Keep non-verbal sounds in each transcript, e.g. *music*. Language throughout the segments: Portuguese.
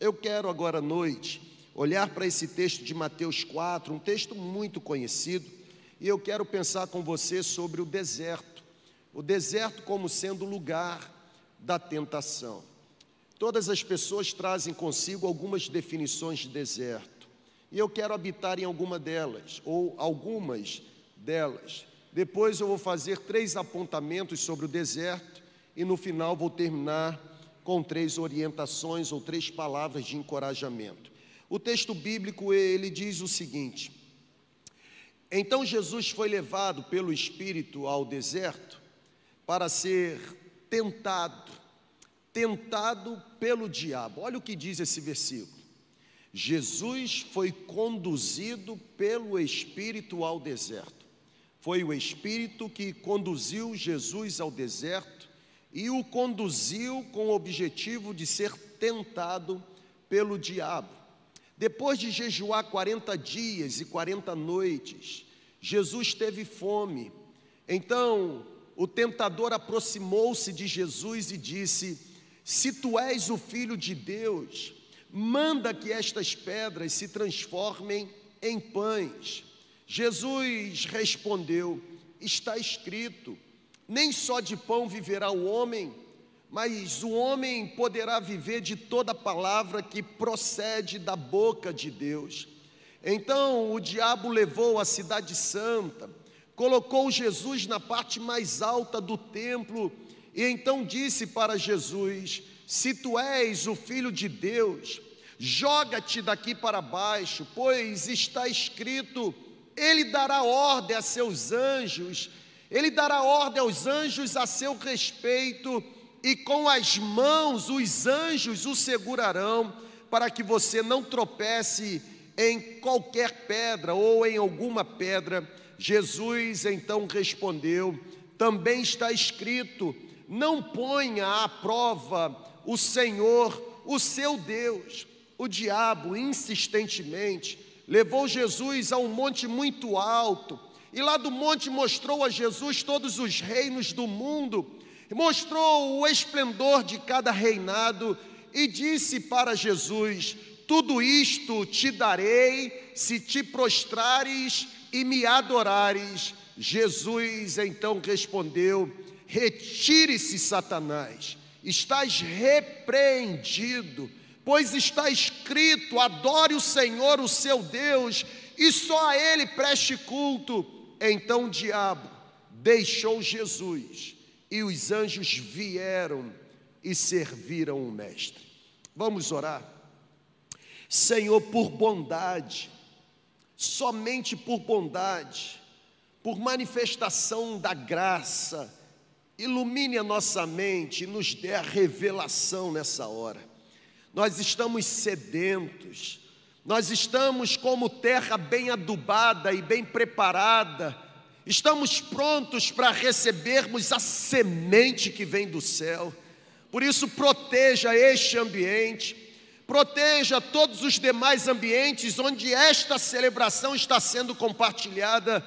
Eu quero agora à noite olhar para esse texto de Mateus 4, um texto muito conhecido, e eu quero pensar com você sobre o deserto. O deserto como sendo o lugar da tentação. Todas as pessoas trazem consigo algumas definições de deserto, e eu quero habitar em alguma delas, ou algumas delas. Depois eu vou fazer três apontamentos sobre o deserto, e no final vou terminar com três orientações ou três palavras de encorajamento. O texto bíblico ele diz o seguinte: Então Jesus foi levado pelo Espírito ao deserto para ser tentado, tentado pelo diabo. Olha o que diz esse versículo. Jesus foi conduzido pelo Espírito ao deserto. Foi o Espírito que conduziu Jesus ao deserto e o conduziu com o objetivo de ser tentado pelo diabo. Depois de jejuar 40 dias e 40 noites, Jesus teve fome. Então, o tentador aproximou-se de Jesus e disse: Se tu és o filho de Deus, manda que estas pedras se transformem em pães. Jesus respondeu: Está escrito: Nem só de pão viverá o homem, mas o homem poderá viver de toda palavra que procede da boca de Deus. Então o diabo levou a cidade santa, colocou Jesus na parte mais alta do templo e então disse para Jesus: Se tu és o filho de Deus, joga-te daqui para baixo, pois está escrito: Ele dará ordem a seus anjos, ele dará ordem aos anjos a seu respeito e com as mãos os anjos o segurarão, para que você não tropece em qualquer pedra ou em alguma pedra. Jesus então respondeu: Também está escrito: Não ponha à prova o Senhor, o seu Deus. O diabo insistentemente levou Jesus a um monte muito alto, e lá do monte mostrou a Jesus todos os reinos do mundo mostrou o esplendor de cada reinado e disse para Jesus: Tudo isto te darei se te prostrares e me adorares. Jesus então respondeu: Retire-se, Satanás, estás repreendido, pois está escrito: adore o Senhor, o seu Deus, e só a Ele preste culto. Então o diabo deixou Jesus e os anjos vieram e serviram o Mestre. Vamos orar. Senhor, por bondade, somente por bondade, por manifestação da graça, ilumine a nossa mente e nos dê a revelação nessa hora. Nós estamos sedentos, nós estamos como terra bem adubada e bem preparada estamos prontos para recebermos a semente que vem do céu. Por isso, proteja este ambiente, proteja todos os demais ambientes onde esta celebração está sendo compartilhada.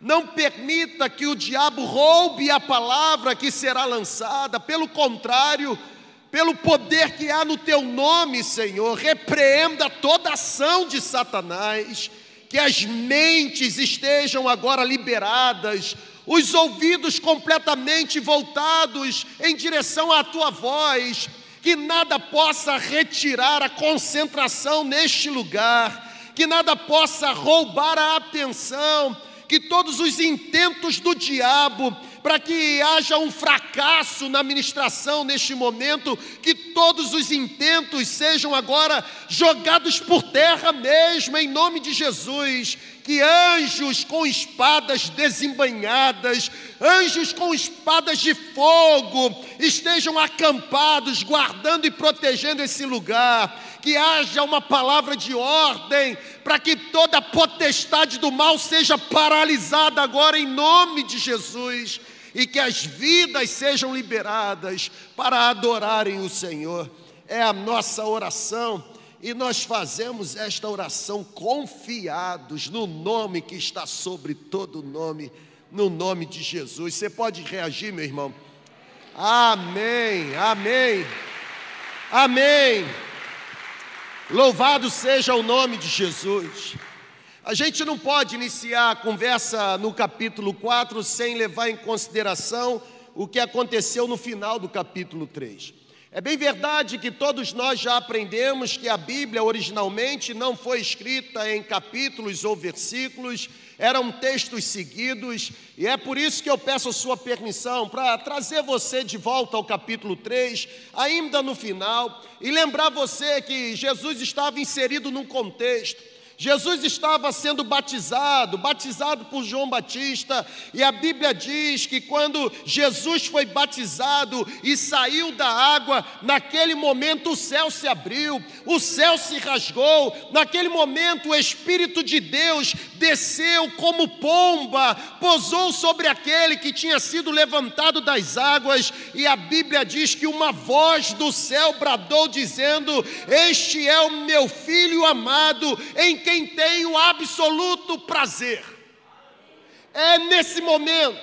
Não permita que o diabo roube a palavra que será lançada, pelo contrário, pelo poder que há no teu nome, Senhor, repreenda toda ação de Satanás que as mentes estejam agora liberadas, os ouvidos completamente voltados em direção à tua voz, que nada possa retirar a concentração neste lugar, que nada possa roubar a atenção, que todos os intentos do diabo para que haja um fracasso na ministração neste momento, que todos os intentos sejam agora jogados por terra mesmo, em nome de Jesus. Que anjos com espadas desembanhadas, anjos com espadas de fogo, estejam acampados, guardando e protegendo esse lugar. Que haja uma palavra de ordem, para que toda potestade do mal seja paralisada agora, em nome de Jesus e que as vidas sejam liberadas para adorarem o Senhor. É a nossa oração e nós fazemos esta oração confiados no nome que está sobre todo nome, no nome de Jesus. Você pode reagir, meu irmão? Amém, amém, amém. Louvado seja o nome de Jesus. A gente não pode iniciar a conversa no capítulo 4 sem levar em consideração o que aconteceu no final do capítulo 3. É bem verdade que todos nós já aprendemos que a Bíblia originalmente não foi escrita em capítulos ou versículos, eram textos seguidos, e é por isso que eu peço a sua permissão para trazer você de volta ao capítulo 3, ainda no final, e lembrar você que Jesus estava inserido num contexto. Jesus estava sendo batizado, batizado por João Batista, e a Bíblia diz que quando Jesus foi batizado e saiu da água, naquele momento o céu se abriu, o céu se rasgou, naquele momento o Espírito de Deus desceu como pomba, pousou sobre aquele que tinha sido levantado das águas, e a Bíblia diz que uma voz do céu bradou, dizendo: Este é o meu filho amado, em quem tenho absoluto prazer. É nesse momento,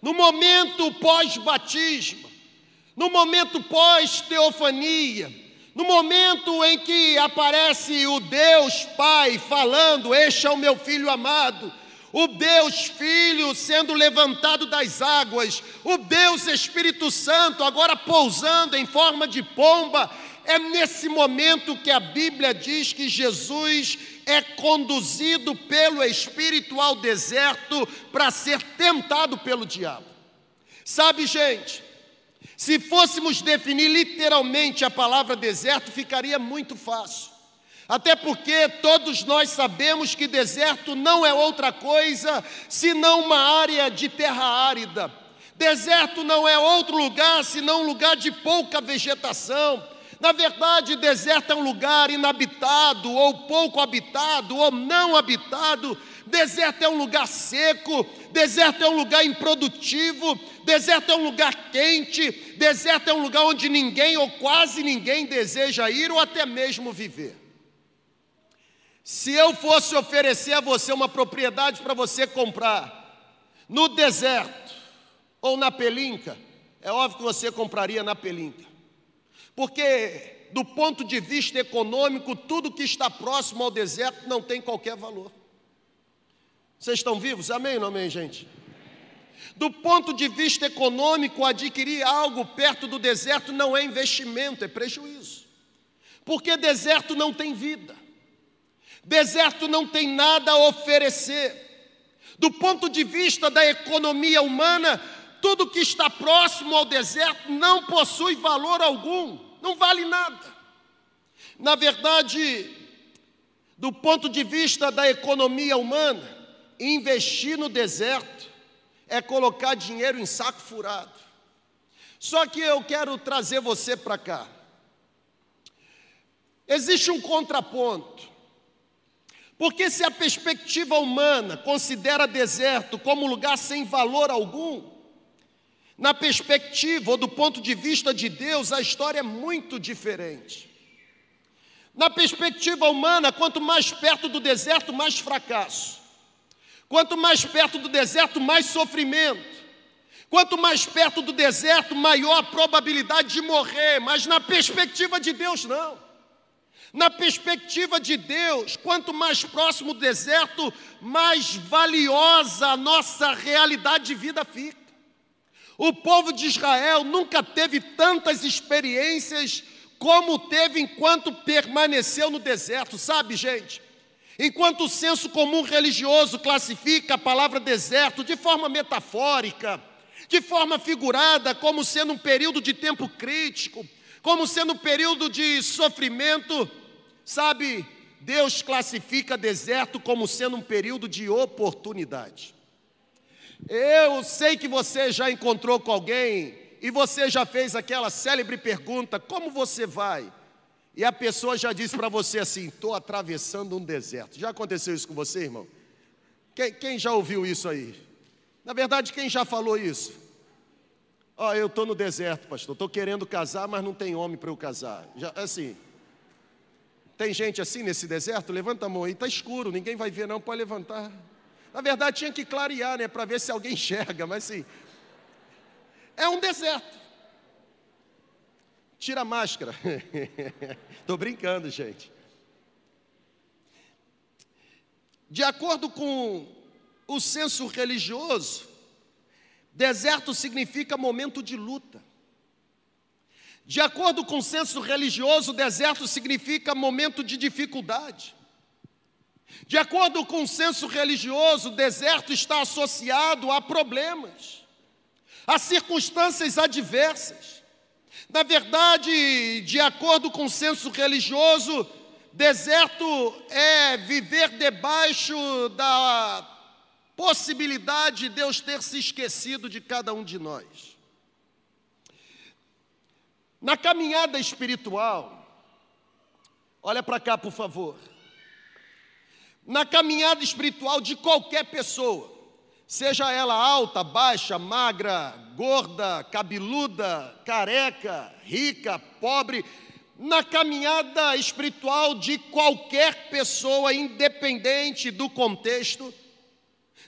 no momento pós-batismo, no momento pós-teofania, no momento em que aparece o Deus Pai falando: Este é o meu filho amado, o Deus Filho sendo levantado das águas, o Deus Espírito Santo agora pousando em forma de pomba, é nesse momento que a Bíblia diz que Jesus é conduzido pelo Espírito ao deserto para ser tentado pelo diabo. Sabe, gente, se fôssemos definir literalmente a palavra deserto, ficaria muito fácil. Até porque todos nós sabemos que deserto não é outra coisa senão uma área de terra árida. Deserto não é outro lugar senão um lugar de pouca vegetação. Na verdade, deserto é um lugar inabitado, ou pouco habitado, ou não habitado. Deserto é um lugar seco, deserto é um lugar improdutivo, deserto é um lugar quente, deserto é um lugar onde ninguém ou quase ninguém deseja ir ou até mesmo viver. Se eu fosse oferecer a você uma propriedade para você comprar no deserto ou na pelinca, é óbvio que você compraria na pelinca. Porque, do ponto de vista econômico, tudo que está próximo ao deserto não tem qualquer valor. Vocês estão vivos? Amém ou não amém, gente? Do ponto de vista econômico, adquirir algo perto do deserto não é investimento, é prejuízo. Porque deserto não tem vida, deserto não tem nada a oferecer. Do ponto de vista da economia humana, tudo que está próximo ao deserto não possui valor algum, não vale nada. Na verdade, do ponto de vista da economia humana, investir no deserto é colocar dinheiro em saco furado. Só que eu quero trazer você para cá. Existe um contraponto. Porque se a perspectiva humana considera deserto como lugar sem valor algum, na perspectiva ou do ponto de vista de Deus, a história é muito diferente. Na perspectiva humana, quanto mais perto do deserto, mais fracasso. Quanto mais perto do deserto, mais sofrimento. Quanto mais perto do deserto, maior a probabilidade de morrer. Mas na perspectiva de Deus, não. Na perspectiva de Deus, quanto mais próximo do deserto, mais valiosa a nossa realidade de vida fica. O povo de Israel nunca teve tantas experiências como teve enquanto permaneceu no deserto, sabe, gente? Enquanto o senso comum religioso classifica a palavra deserto de forma metafórica, de forma figurada, como sendo um período de tempo crítico, como sendo um período de sofrimento, sabe, Deus classifica deserto como sendo um período de oportunidade. Eu sei que você já encontrou com alguém e você já fez aquela célebre pergunta: como você vai? E a pessoa já disse para você assim: estou atravessando um deserto. Já aconteceu isso com você, irmão? Quem, quem já ouviu isso aí? Na verdade, quem já falou isso? Ó, oh, eu estou no deserto, pastor. Estou querendo casar, mas não tem homem para eu casar. Já, assim, tem gente assim nesse deserto? Levanta a mão aí, está escuro, ninguém vai ver, não. Pode levantar. Na verdade, tinha que clarear, né, para ver se alguém enxerga, mas sim. É um deserto. Tira a máscara. *laughs* Estou brincando, gente. De acordo com o senso religioso, deserto significa momento de luta. De acordo com o senso religioso, deserto significa momento de dificuldade. De acordo com o senso religioso, deserto está associado a problemas, a circunstâncias adversas. Na verdade, de acordo com o senso religioso, deserto é viver debaixo da possibilidade de Deus ter se esquecido de cada um de nós. Na caminhada espiritual, olha para cá, por favor. Na caminhada espiritual de qualquer pessoa, seja ela alta, baixa, magra, gorda, cabeluda, careca, rica, pobre, na caminhada espiritual de qualquer pessoa, independente do contexto,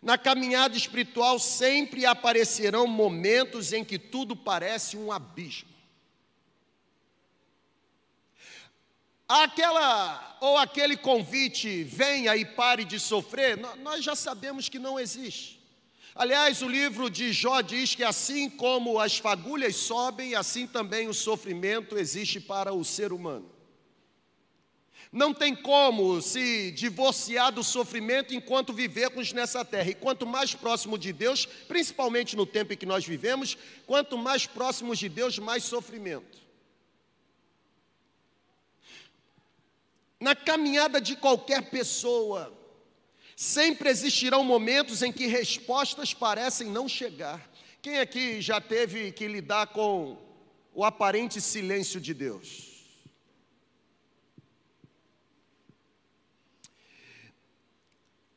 na caminhada espiritual sempre aparecerão momentos em que tudo parece um abismo. Aquela ou aquele convite, venha e pare de sofrer, nós já sabemos que não existe. Aliás, o livro de Jó diz que assim como as fagulhas sobem, assim também o sofrimento existe para o ser humano. Não tem como se divorciar do sofrimento enquanto vivemos nessa terra. E quanto mais próximo de Deus, principalmente no tempo em que nós vivemos, quanto mais próximos de Deus, mais sofrimento. Na caminhada de qualquer pessoa, sempre existirão momentos em que respostas parecem não chegar. Quem aqui já teve que lidar com o aparente silêncio de Deus?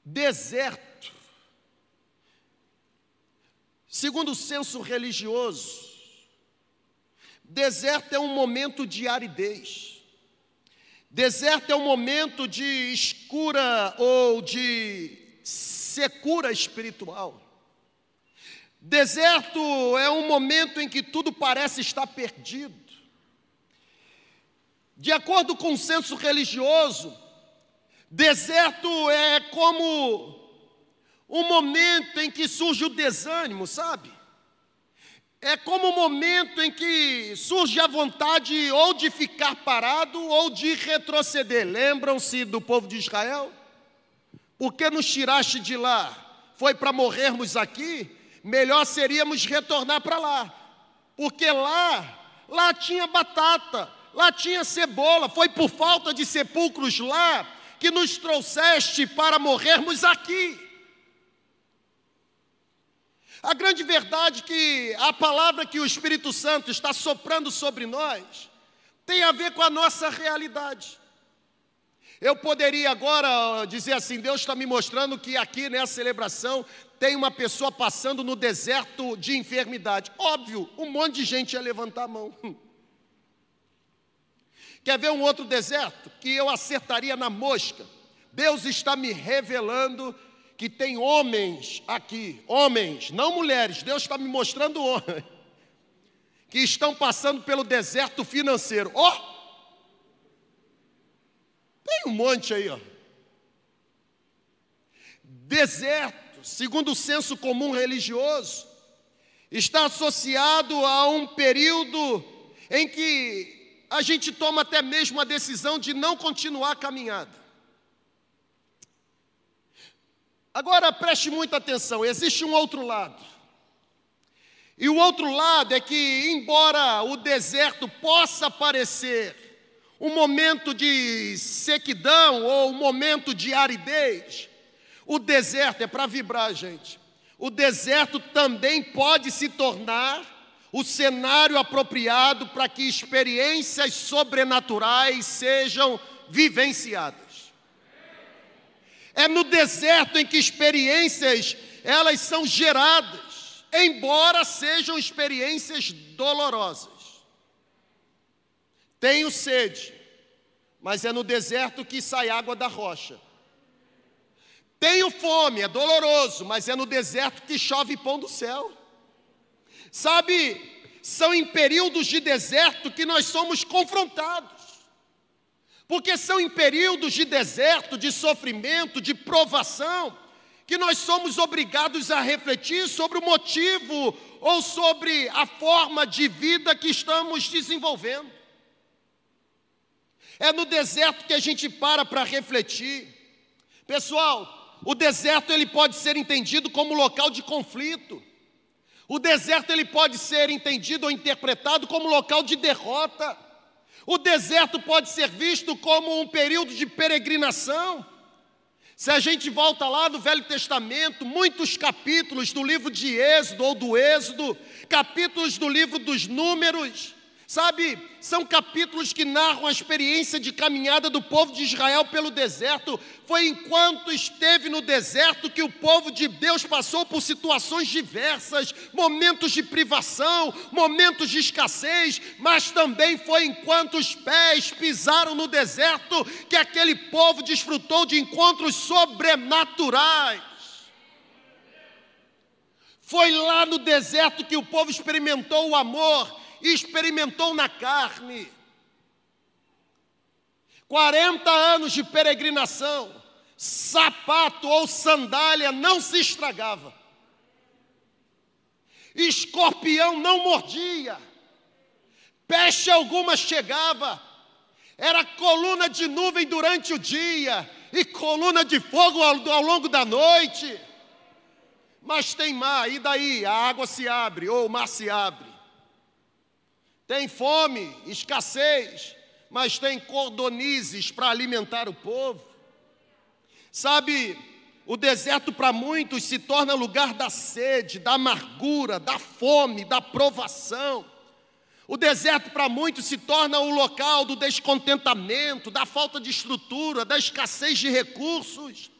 deserto. Segundo o senso religioso, deserto é um momento de aridez. Deserto é um momento de escura ou de secura espiritual. Deserto é um momento em que tudo parece estar perdido. De acordo com o senso religioso, Deserto é como um momento em que surge o desânimo, sabe? É como o momento em que surge a vontade ou de ficar parado ou de retroceder. Lembram-se do povo de Israel? Por que nos tiraste de lá? Foi para morrermos aqui? Melhor seríamos retornar para lá. Porque lá, lá tinha batata, lá tinha cebola. Foi por falta de sepulcros lá que nos trouxeste para morrermos aqui. A grande verdade é que a palavra que o Espírito Santo está soprando sobre nós tem a ver com a nossa realidade. Eu poderia agora dizer assim: Deus está me mostrando que aqui nessa celebração tem uma pessoa passando no deserto de enfermidade. Óbvio, um monte de gente ia levantar a mão. *laughs* Quer ver um outro deserto que eu acertaria na mosca? Deus está me revelando que tem homens aqui, homens, não mulheres, Deus está me mostrando homens, *laughs* que estão passando pelo deserto financeiro. Ó! Oh! Tem um monte aí, ó. Deserto, segundo o senso comum religioso, está associado a um período em que a gente toma até mesmo a decisão de não continuar a caminhada. Agora preste muita atenção: existe um outro lado. E o outro lado é que, embora o deserto possa parecer um momento de sequidão ou um momento de aridez, o deserto é para vibrar, gente. O deserto também pode se tornar o cenário apropriado para que experiências sobrenaturais sejam vivenciadas. É no deserto em que experiências elas são geradas, embora sejam experiências dolorosas. Tenho sede, mas é no deserto que sai água da rocha. Tenho fome, é doloroso, mas é no deserto que chove pão do céu. Sabe, são em períodos de deserto que nós somos confrontados. Porque são em períodos de deserto, de sofrimento, de provação, que nós somos obrigados a refletir sobre o motivo ou sobre a forma de vida que estamos desenvolvendo. É no deserto que a gente para para refletir. Pessoal, o deserto ele pode ser entendido como local de conflito. O deserto ele pode ser entendido ou interpretado como local de derrota. O deserto pode ser visto como um período de peregrinação. Se a gente volta lá no Velho Testamento, muitos capítulos do livro de Êxodo ou do Êxodo, capítulos do livro dos Números, Sabe, são capítulos que narram a experiência de caminhada do povo de Israel pelo deserto. Foi enquanto esteve no deserto que o povo de Deus passou por situações diversas, momentos de privação, momentos de escassez, mas também foi enquanto os pés pisaram no deserto que aquele povo desfrutou de encontros sobrenaturais. Foi lá no deserto que o povo experimentou o amor experimentou na carne. 40 anos de peregrinação, sapato ou sandália não se estragava, escorpião não mordia, peste alguma chegava, era coluna de nuvem durante o dia e coluna de fogo ao, ao longo da noite. Mas tem mar, e daí? A água se abre, ou o mar se abre. Tem fome, escassez, mas tem cordonizes para alimentar o povo. Sabe, o deserto para muitos se torna lugar da sede, da amargura, da fome, da provação. O deserto para muitos se torna o local do descontentamento, da falta de estrutura, da escassez de recursos.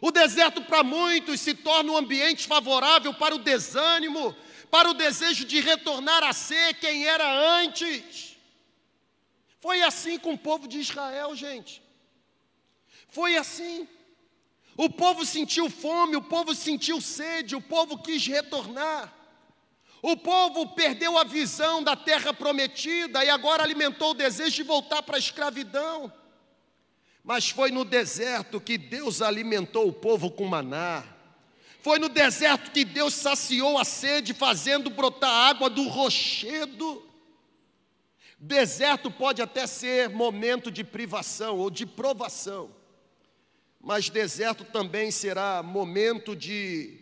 O deserto para muitos se torna um ambiente favorável para o desânimo, para o desejo de retornar a ser quem era antes. Foi assim com o povo de Israel, gente. Foi assim. O povo sentiu fome, o povo sentiu sede, o povo quis retornar. O povo perdeu a visão da terra prometida e agora alimentou o desejo de voltar para a escravidão. Mas foi no deserto que Deus alimentou o povo com maná. Foi no deserto que Deus saciou a sede, fazendo brotar água do rochedo. Deserto pode até ser momento de privação ou de provação, mas deserto também será momento de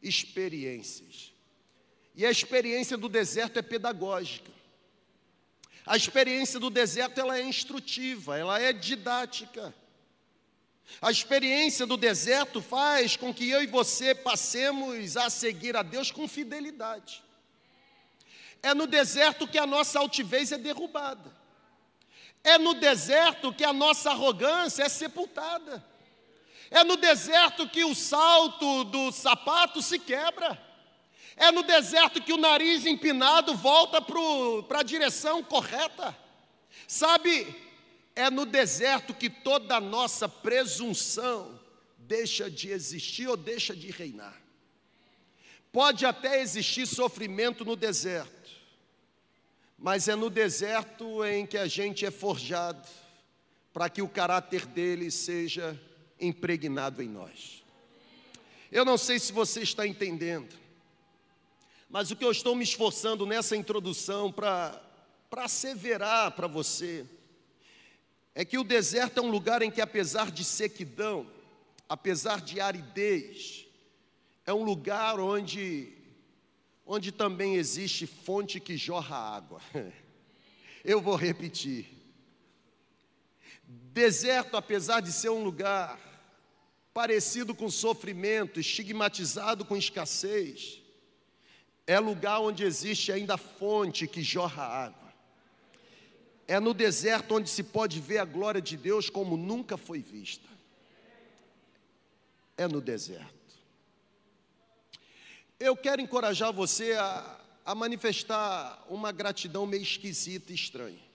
experiências. E a experiência do deserto é pedagógica. A experiência do deserto ela é instrutiva, ela é didática. A experiência do deserto faz com que eu e você passemos a seguir a Deus com fidelidade. É no deserto que a nossa altivez é derrubada. É no deserto que a nossa arrogância é sepultada. É no deserto que o salto do sapato se quebra. É no deserto que o nariz empinado volta para a direção correta. Sabe, é no deserto que toda a nossa presunção deixa de existir ou deixa de reinar. Pode até existir sofrimento no deserto, mas é no deserto em que a gente é forjado para que o caráter dele seja impregnado em nós. Eu não sei se você está entendendo, mas o que eu estou me esforçando nessa introdução para asseverar para você é que o deserto é um lugar em que, apesar de sequidão, apesar de aridez, é um lugar onde, onde também existe fonte que jorra água. *laughs* Eu vou repetir. Deserto, apesar de ser um lugar parecido com sofrimento, estigmatizado com escassez, é lugar onde existe ainda fonte que jorra água. É no deserto onde se pode ver a glória de Deus como nunca foi vista. É no deserto. Eu quero encorajar você a, a manifestar uma gratidão meio esquisita e estranha.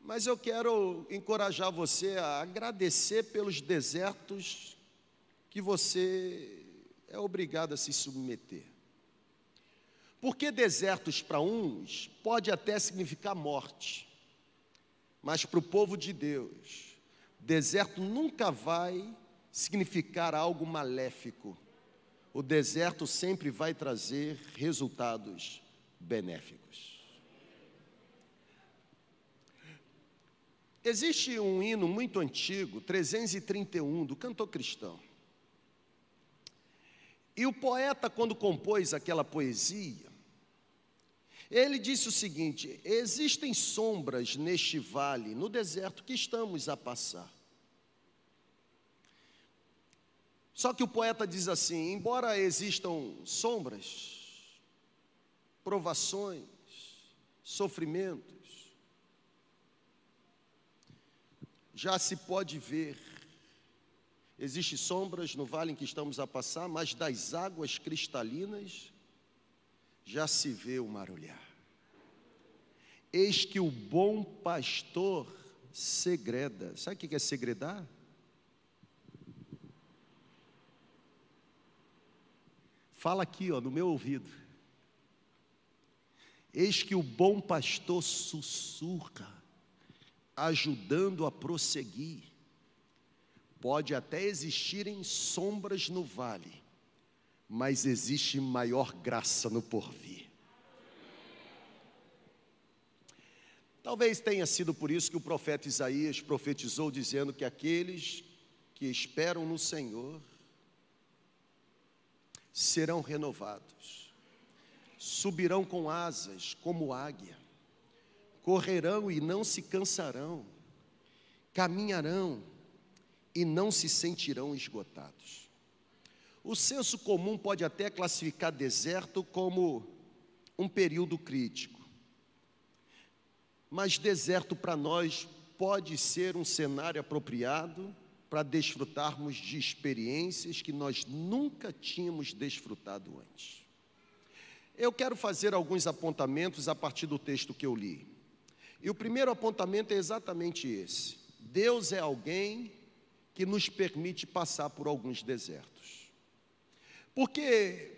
Mas eu quero encorajar você a agradecer pelos desertos que você é obrigado a se submeter. Porque desertos para uns pode até significar morte. Mas para o povo de Deus, deserto nunca vai significar algo maléfico. O deserto sempre vai trazer resultados benéficos. Existe um hino muito antigo, 331, do cantor cristão. E o poeta, quando compôs aquela poesia, ele disse o seguinte: existem sombras neste vale, no deserto que estamos a passar. Só que o poeta diz assim: embora existam sombras, provações, sofrimentos, já se pode ver, existem sombras no vale em que estamos a passar, mas das águas cristalinas já se vê o marulhar. Eis que o bom pastor segreda. Sabe o que é segredar? Fala aqui, ó, no meu ouvido. Eis que o bom pastor sussurra, ajudando a prosseguir. Pode até existirem sombras no vale, mas existe maior graça no porvir. Talvez tenha sido por isso que o profeta Isaías profetizou, dizendo que aqueles que esperam no Senhor serão renovados, subirão com asas como águia, correrão e não se cansarão, caminharão e não se sentirão esgotados. O senso comum pode até classificar deserto como um período crítico, mas deserto para nós pode ser um cenário apropriado para desfrutarmos de experiências que nós nunca tínhamos desfrutado antes. Eu quero fazer alguns apontamentos a partir do texto que eu li. E o primeiro apontamento é exatamente esse: Deus é alguém que nos permite passar por alguns desertos. Porque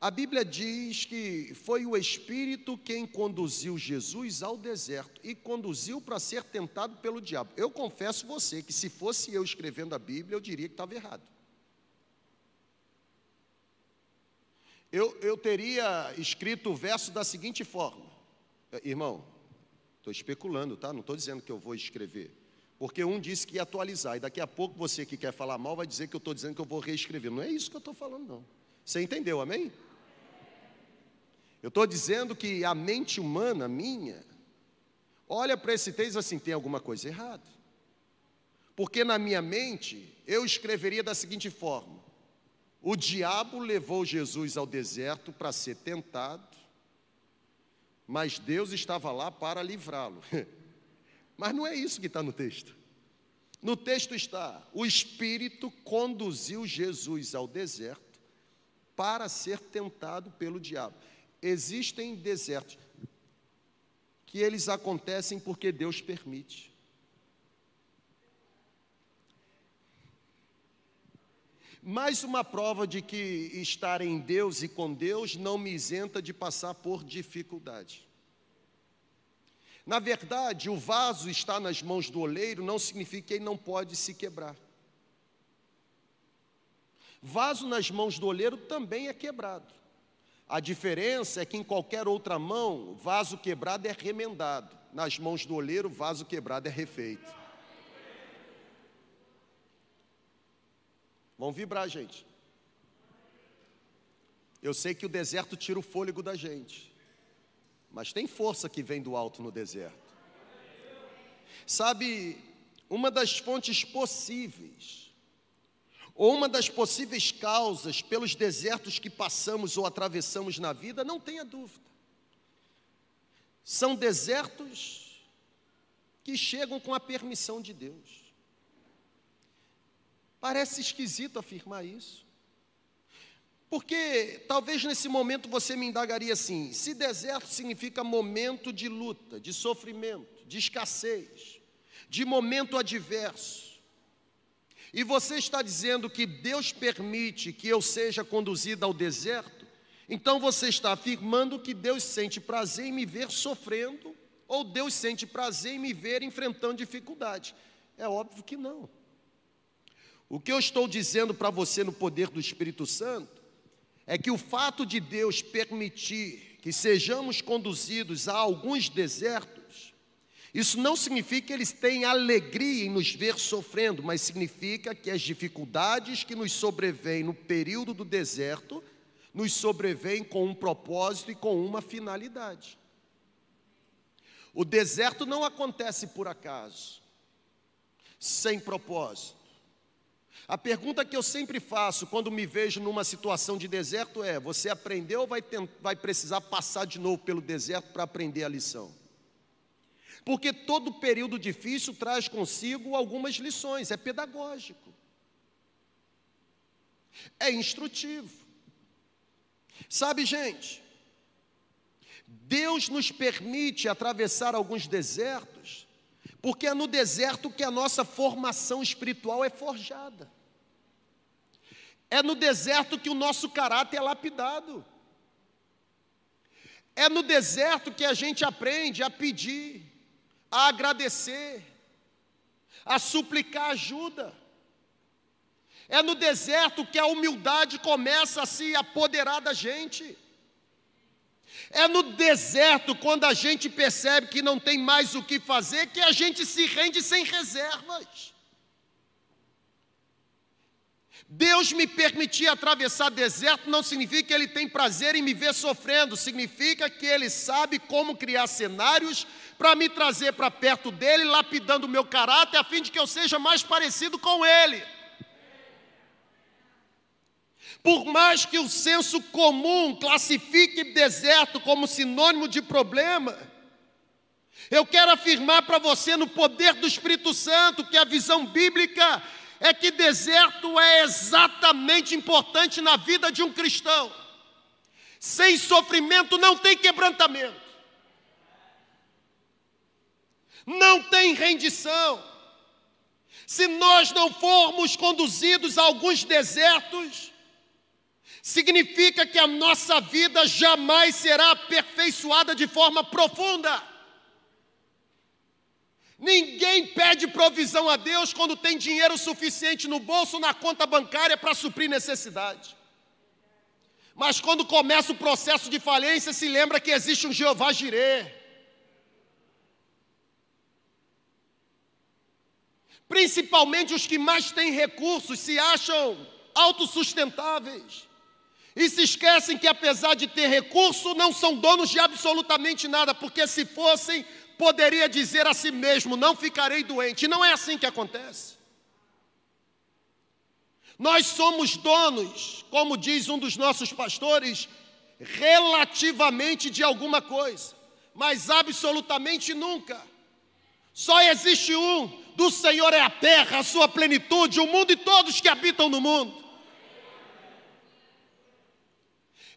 a Bíblia diz que foi o Espírito quem conduziu Jesus ao deserto e conduziu para ser tentado pelo diabo. Eu confesso você que se fosse eu escrevendo a Bíblia, eu diria que estava errado. Eu, eu teria escrito o verso da seguinte forma: Irmão, estou especulando, tá? Não estou dizendo que eu vou escrever. Porque um disse que ia atualizar, e daqui a pouco você que quer falar mal vai dizer que eu estou dizendo que eu vou reescrever. Não é isso que eu estou falando, não. Você entendeu, amém? Eu estou dizendo que a mente humana minha olha para esse texto assim: tem alguma coisa errada. Porque na minha mente eu escreveria da seguinte forma: o diabo levou Jesus ao deserto para ser tentado, mas Deus estava lá para livrá-lo. *laughs* Mas não é isso que está no texto. No texto está: o Espírito conduziu Jesus ao deserto para ser tentado pelo diabo existem desertos que eles acontecem porque Deus permite. Mais uma prova de que estar em Deus e com Deus não me isenta de passar por dificuldade. Na verdade, o vaso estar nas mãos do oleiro não significa que ele não pode se quebrar. Vaso nas mãos do oleiro também é quebrado. A diferença é que em qualquer outra mão, vaso quebrado é remendado. Nas mãos do oleiro, vaso quebrado é refeito. Vão vibrar, gente. Eu sei que o deserto tira o fôlego da gente, mas tem força que vem do alto no deserto. Sabe, uma das fontes possíveis ou uma das possíveis causas pelos desertos que passamos ou atravessamos na vida, não tenha dúvida. São desertos que chegam com a permissão de Deus. Parece esquisito afirmar isso. Porque talvez nesse momento você me indagaria assim: se deserto significa momento de luta, de sofrimento, de escassez, de momento adverso, e você está dizendo que Deus permite que eu seja conduzida ao deserto, então você está afirmando que Deus sente prazer em me ver sofrendo Ou Deus sente prazer em me ver enfrentando dificuldade? É óbvio que não. O que eu estou dizendo para você no poder do Espírito Santo é que o fato de Deus permitir que sejamos conduzidos a alguns desertos, isso não significa que eles têm alegria em nos ver sofrendo, mas significa que as dificuldades que nos sobrevêm no período do deserto nos sobrevêm com um propósito e com uma finalidade. O deserto não acontece por acaso, sem propósito. A pergunta que eu sempre faço quando me vejo numa situação de deserto é: você aprendeu ou vai, vai precisar passar de novo pelo deserto para aprender a lição? Porque todo período difícil traz consigo algumas lições, é pedagógico, é instrutivo. Sabe, gente, Deus nos permite atravessar alguns desertos, porque é no deserto que a nossa formação espiritual é forjada. É no deserto que o nosso caráter é lapidado. É no deserto que a gente aprende a pedir, a agradecer, a suplicar ajuda. É no deserto que a humildade começa a se apoderar da gente. É no deserto, quando a gente percebe que não tem mais o que fazer, que a gente se rende sem reservas. Deus me permitir atravessar deserto não significa que Ele tem prazer em me ver sofrendo, significa que Ele sabe como criar cenários para me trazer para perto dEle, lapidando o meu caráter, a fim de que eu seja mais parecido com Ele. Por mais que o senso comum classifique deserto como sinônimo de problema, eu quero afirmar para você, no poder do Espírito Santo, que a visão bíblica é que deserto é exatamente importante na vida de um cristão. Sem sofrimento não tem quebrantamento, não tem rendição. Se nós não formos conduzidos a alguns desertos, significa que a nossa vida jamais será aperfeiçoada de forma profunda. Ninguém pede provisão a Deus quando tem dinheiro suficiente no bolso, na conta bancária para suprir necessidade. Mas quando começa o processo de falência, se lembra que existe um Jeová Jireh. Principalmente os que mais têm recursos se acham autossustentáveis. E se esquecem que, apesar de ter recurso, não são donos de absolutamente nada, porque se fossem, poderia dizer a si mesmo: Não ficarei doente. Não é assim que acontece. Nós somos donos, como diz um dos nossos pastores, relativamente de alguma coisa, mas absolutamente nunca. Só existe um: do Senhor é a terra, a sua plenitude, o mundo e todos que habitam no mundo.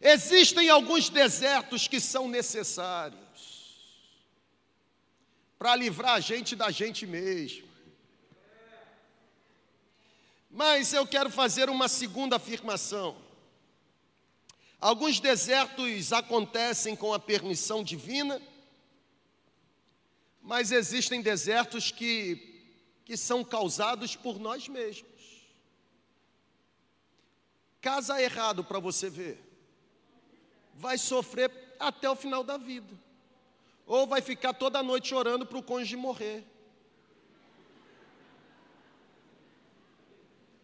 Existem alguns desertos que são necessários para livrar a gente da gente mesmo. Mas eu quero fazer uma segunda afirmação. Alguns desertos acontecem com a permissão divina, mas existem desertos que, que são causados por nós mesmos. Casa errado para você ver, vai sofrer até o final da vida ou vai ficar toda noite orando para o cônjuge morrer.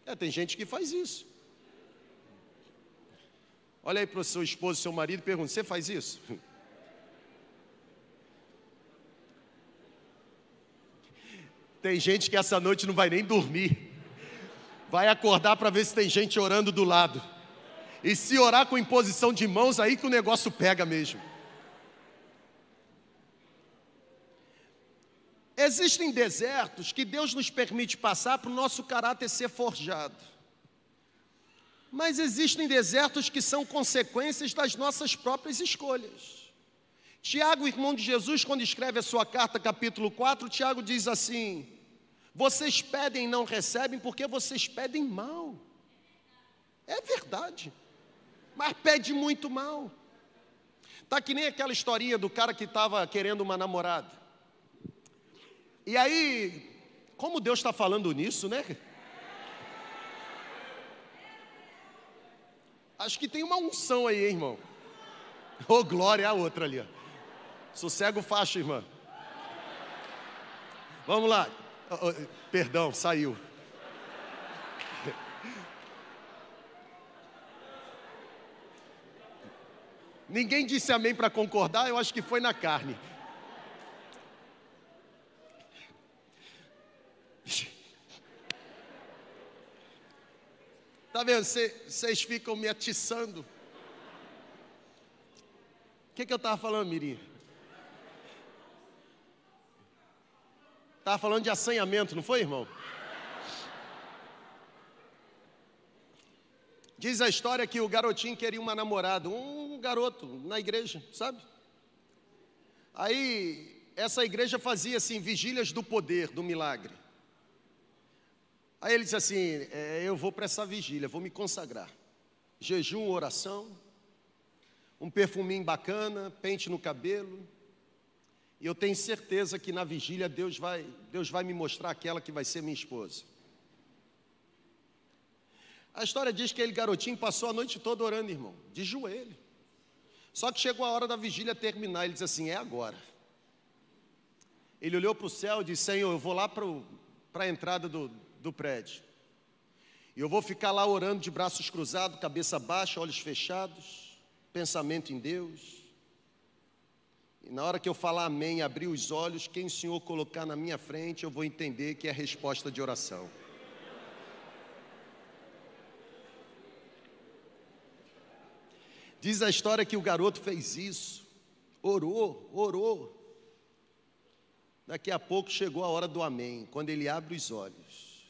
É, tem gente que faz isso. Olha aí para o seu esposo, seu marido e pergunta: Você faz isso? *laughs* Tem gente que essa noite não vai nem dormir. Vai acordar para ver se tem gente orando do lado. E se orar com imposição de mãos, aí que o negócio pega mesmo. Existem desertos que Deus nos permite passar para o nosso caráter ser forjado. Mas existem desertos que são consequências das nossas próprias escolhas. Tiago, irmão de Jesus, quando escreve a sua carta, capítulo 4, Tiago diz assim: Vocês pedem e não recebem porque vocês pedem mal. É verdade, mas pede muito mal. Está que nem aquela historinha do cara que estava querendo uma namorada. E aí, como Deus está falando nisso, né? Acho que tem uma unção aí, hein, irmão. Ô, oh, glória, a outra ali. Ó. Sossego faixa, irmã. Vamos lá. Oh, oh, perdão, saiu. Ninguém disse amém para concordar, eu acho que foi na carne. *laughs* Tá vendo? Vocês ficam me atiçando. O que, que eu estava falando, Mirim? Estava falando de assanhamento, não foi, irmão? Diz a história que o garotinho queria uma namorada, um garoto na igreja, sabe? Aí, essa igreja fazia assim, vigílias do poder, do milagre. Aí ele disse assim: é, Eu vou para essa vigília, vou me consagrar. Jejum, oração, um perfuminho bacana, pente no cabelo. E eu tenho certeza que na vigília Deus vai, Deus vai me mostrar aquela que vai ser minha esposa. A história diz que aquele garotinho passou a noite toda orando, irmão, de joelho. Só que chegou a hora da vigília terminar, ele disse assim: é agora. Ele olhou para o céu e disse: Senhor, eu vou lá para a entrada do, do prédio. E eu vou ficar lá orando de braços cruzados, cabeça baixa, olhos fechados, pensamento em Deus. E na hora que eu falar amém, abrir os olhos, quem o Senhor colocar na minha frente, eu vou entender que é resposta de oração. Diz a história que o garoto fez isso, orou, orou. Daqui a pouco chegou a hora do amém. Quando ele abre os olhos,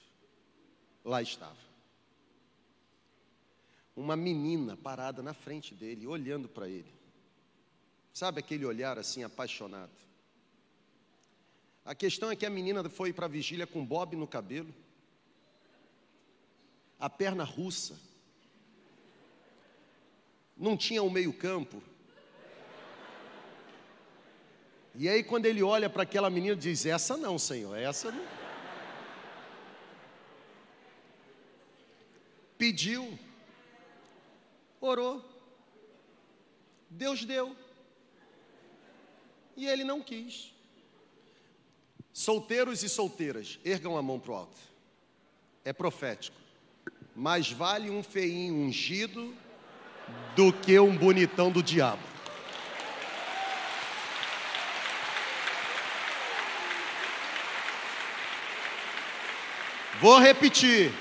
lá estava. Uma menina parada na frente dele, olhando para ele. Sabe aquele olhar assim apaixonado? A questão é que a menina foi para a vigília com bob no cabelo, a perna russa, não tinha um meio-campo. E aí, quando ele olha para aquela menina, diz: Essa não, Senhor, essa não. Pediu, orou, Deus deu, e ele não quis. Solteiros e solteiras, ergam a mão para o alto, é profético. Mais vale um feinho ungido do que um bonitão do diabo. Vou repetir.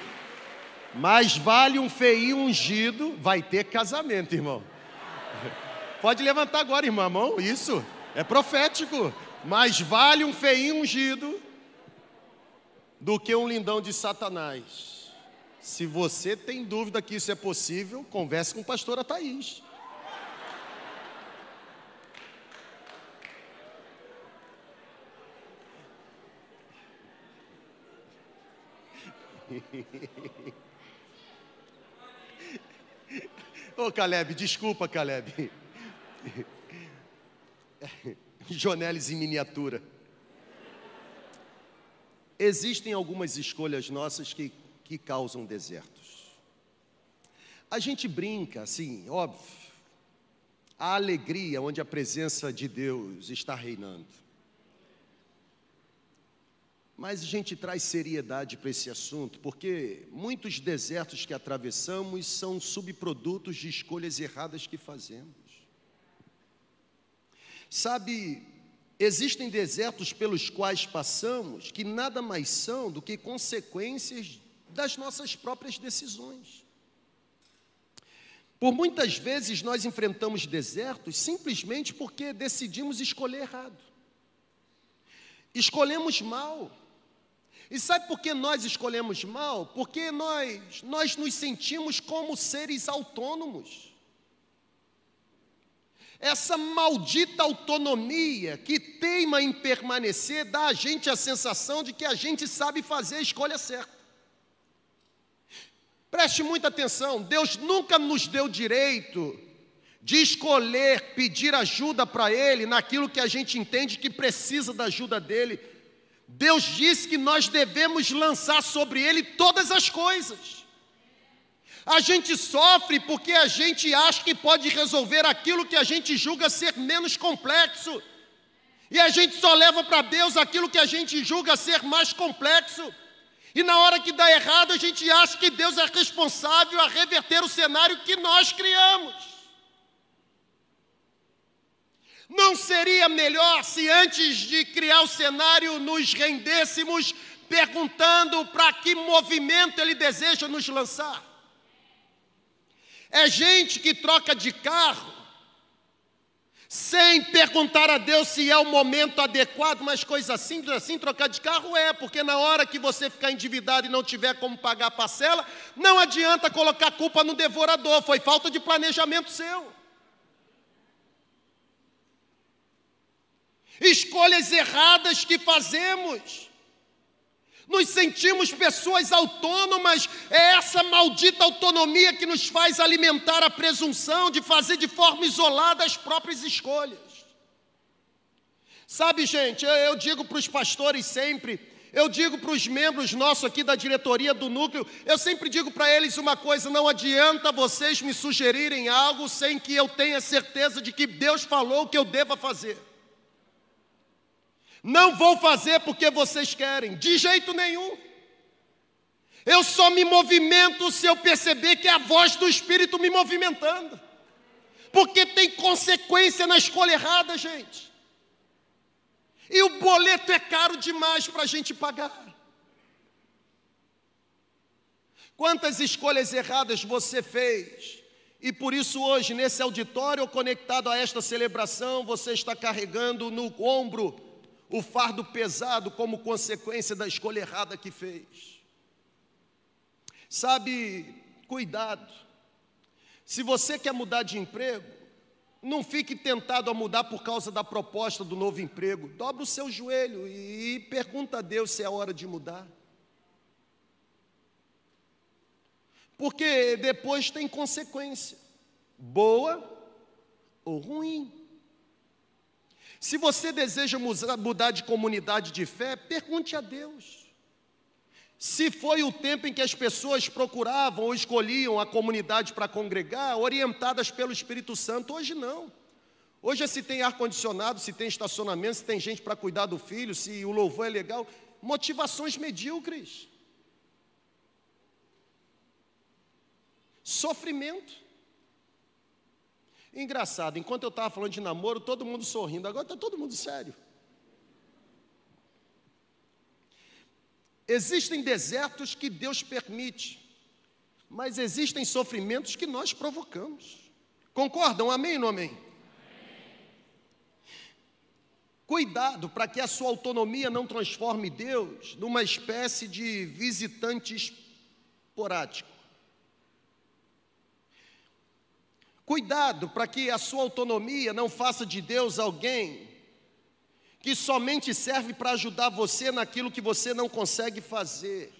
Mais vale um feinho ungido, vai ter casamento, irmão. *laughs* Pode levantar agora, irmão, mão. Isso é profético. Mais vale um feinho ungido do que um lindão de Satanás. Se você tem dúvida que isso é possível, converse com a pastora Thaís. Ô Caleb, desculpa, Caleb. Jonelis em miniatura. Existem algumas escolhas nossas que que causam desertos. A gente brinca, assim, óbvio, a alegria onde a presença de Deus está reinando. Mas a gente traz seriedade para esse assunto, porque muitos desertos que atravessamos são subprodutos de escolhas erradas que fazemos. Sabe, existem desertos pelos quais passamos que nada mais são do que consequências das nossas próprias decisões. Por muitas vezes nós enfrentamos desertos simplesmente porque decidimos escolher errado. Escolhemos mal. E sabe por que nós escolhemos mal? Porque nós, nós nos sentimos como seres autônomos. Essa maldita autonomia que teima em permanecer dá a gente a sensação de que a gente sabe fazer a escolha certa. Preste muita atenção: Deus nunca nos deu direito de escolher pedir ajuda para Ele naquilo que a gente entende que precisa da ajuda dele. Deus disse que nós devemos lançar sobre Ele todas as coisas. A gente sofre porque a gente acha que pode resolver aquilo que a gente julga ser menos complexo. E a gente só leva para Deus aquilo que a gente julga ser mais complexo. E na hora que dá errado, a gente acha que Deus é responsável a reverter o cenário que nós criamos. Não seria melhor se antes de criar o cenário nos rendêssemos perguntando para que movimento Ele deseja nos lançar? É gente que troca de carro sem perguntar a Deus se é o momento adequado, mas coisa simples assim, trocar de carro é, porque na hora que você ficar endividado e não tiver como pagar a parcela, não adianta colocar culpa no devorador, foi falta de planejamento seu. Escolhas erradas que fazemos. Nos sentimos pessoas autônomas, é essa maldita autonomia que nos faz alimentar a presunção de fazer de forma isolada as próprias escolhas. Sabe, gente, eu digo para os pastores sempre, eu digo para os membros nossos aqui da diretoria do núcleo, eu sempre digo para eles uma coisa: não adianta vocês me sugerirem algo sem que eu tenha certeza de que Deus falou o que eu deva fazer. Não vou fazer porque vocês querem, de jeito nenhum. Eu só me movimento se eu perceber que é a voz do Espírito me movimentando. Porque tem consequência na escolha errada, gente. E o boleto é caro demais para a gente pagar. Quantas escolhas erradas você fez? E por isso, hoje, nesse auditório conectado a esta celebração, você está carregando no ombro o fardo pesado como consequência da escolha errada que fez. Sabe, cuidado. Se você quer mudar de emprego, não fique tentado a mudar por causa da proposta do novo emprego. Dobra o seu joelho e pergunta a Deus se é hora de mudar. Porque depois tem consequência, boa ou ruim. Se você deseja mudar de comunidade de fé, pergunte a Deus. Se foi o tempo em que as pessoas procuravam ou escolhiam a comunidade para congregar, orientadas pelo Espírito Santo, hoje não. Hoje se tem ar-condicionado, se tem estacionamento, se tem gente para cuidar do filho, se o louvor é legal. Motivações medíocres. Sofrimento. Engraçado, enquanto eu estava falando de namoro, todo mundo sorrindo, agora está todo mundo sério. Existem desertos que Deus permite, mas existem sofrimentos que nós provocamos. Concordam? Amém ou amém? amém. Cuidado para que a sua autonomia não transforme Deus numa espécie de visitante esporádico. Cuidado para que a sua autonomia não faça de Deus alguém que somente serve para ajudar você naquilo que você não consegue fazer.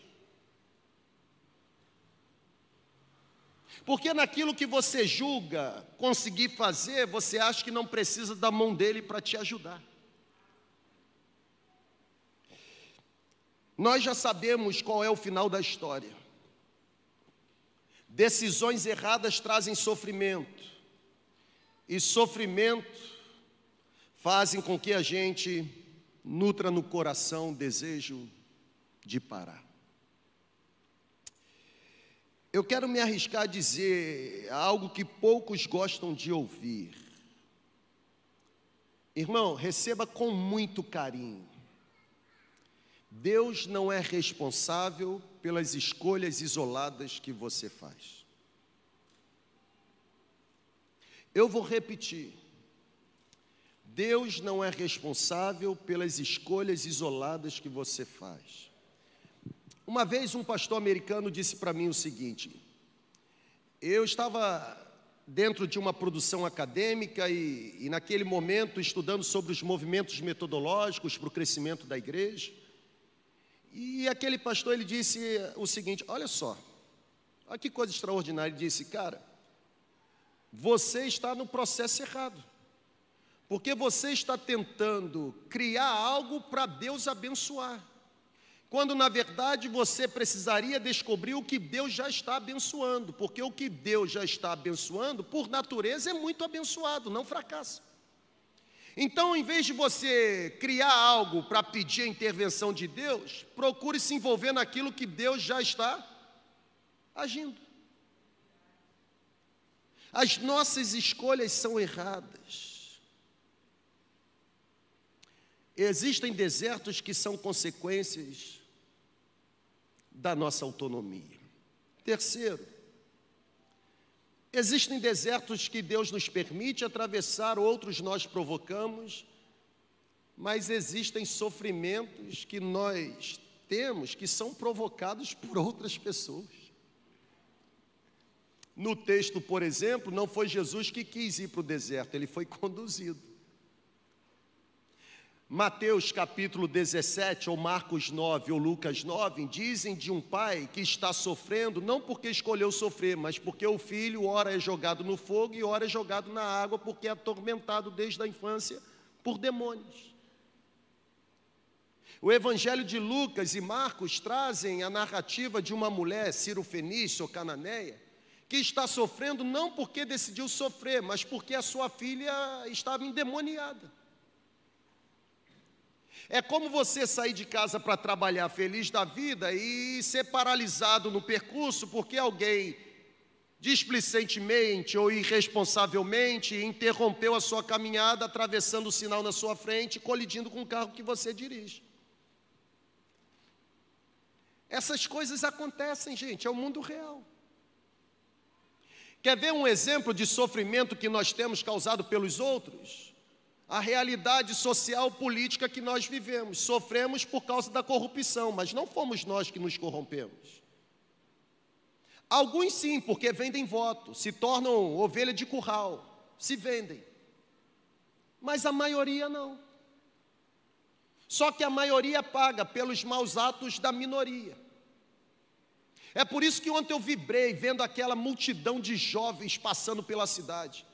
Porque naquilo que você julga conseguir fazer, você acha que não precisa da mão dele para te ajudar. Nós já sabemos qual é o final da história. Decisões erradas trazem sofrimento, e sofrimento fazem com que a gente nutra no coração desejo de parar. Eu quero me arriscar a dizer algo que poucos gostam de ouvir. Irmão, receba com muito carinho. Deus não é responsável pelas escolhas isoladas que você faz. Eu vou repetir. Deus não é responsável pelas escolhas isoladas que você faz. Uma vez um pastor americano disse para mim o seguinte: eu estava dentro de uma produção acadêmica e, e naquele momento estudando sobre os movimentos metodológicos para o crescimento da igreja. E aquele pastor ele disse o seguinte: olha só, olha que coisa extraordinária. Ele disse, cara, você está no processo errado. Porque você está tentando criar algo para Deus abençoar. Quando na verdade você precisaria descobrir o que Deus já está abençoando, porque o que Deus já está abençoando, por natureza, é muito abençoado, não fracassa. Então, em vez de você criar algo para pedir a intervenção de Deus, procure se envolver naquilo que Deus já está agindo. As nossas escolhas são erradas. Existem desertos que são consequências da nossa autonomia. Terceiro, existem desertos que Deus nos permite atravessar, outros nós provocamos, mas existem sofrimentos que nós temos que são provocados por outras pessoas. No texto, por exemplo, não foi Jesus que quis ir para o deserto, ele foi *laughs* conduzido. Mateus capítulo 17, ou Marcos 9, ou Lucas 9, dizem de um pai que está sofrendo, não porque escolheu sofrer, mas porque o filho, ora é jogado no fogo e ora é jogado na água, porque é atormentado desde a infância por demônios. O Evangelho de Lucas e Marcos trazem a narrativa de uma mulher, Ciro Fenício ou Cananeia, que está sofrendo não porque decidiu sofrer, mas porque a sua filha estava endemoniada. É como você sair de casa para trabalhar feliz da vida e ser paralisado no percurso porque alguém displicentemente ou irresponsavelmente interrompeu a sua caminhada atravessando o sinal na sua frente, colidindo com o carro que você dirige. Essas coisas acontecem, gente, é o mundo real. Quer ver um exemplo de sofrimento que nós temos causado pelos outros? A realidade social política que nós vivemos. Sofremos por causa da corrupção, mas não fomos nós que nos corrompemos. Alguns sim, porque vendem voto, se tornam ovelha de curral, se vendem. Mas a maioria não. Só que a maioria paga pelos maus atos da minoria. É por isso que ontem eu vibrei vendo aquela multidão de jovens passando pela cidade.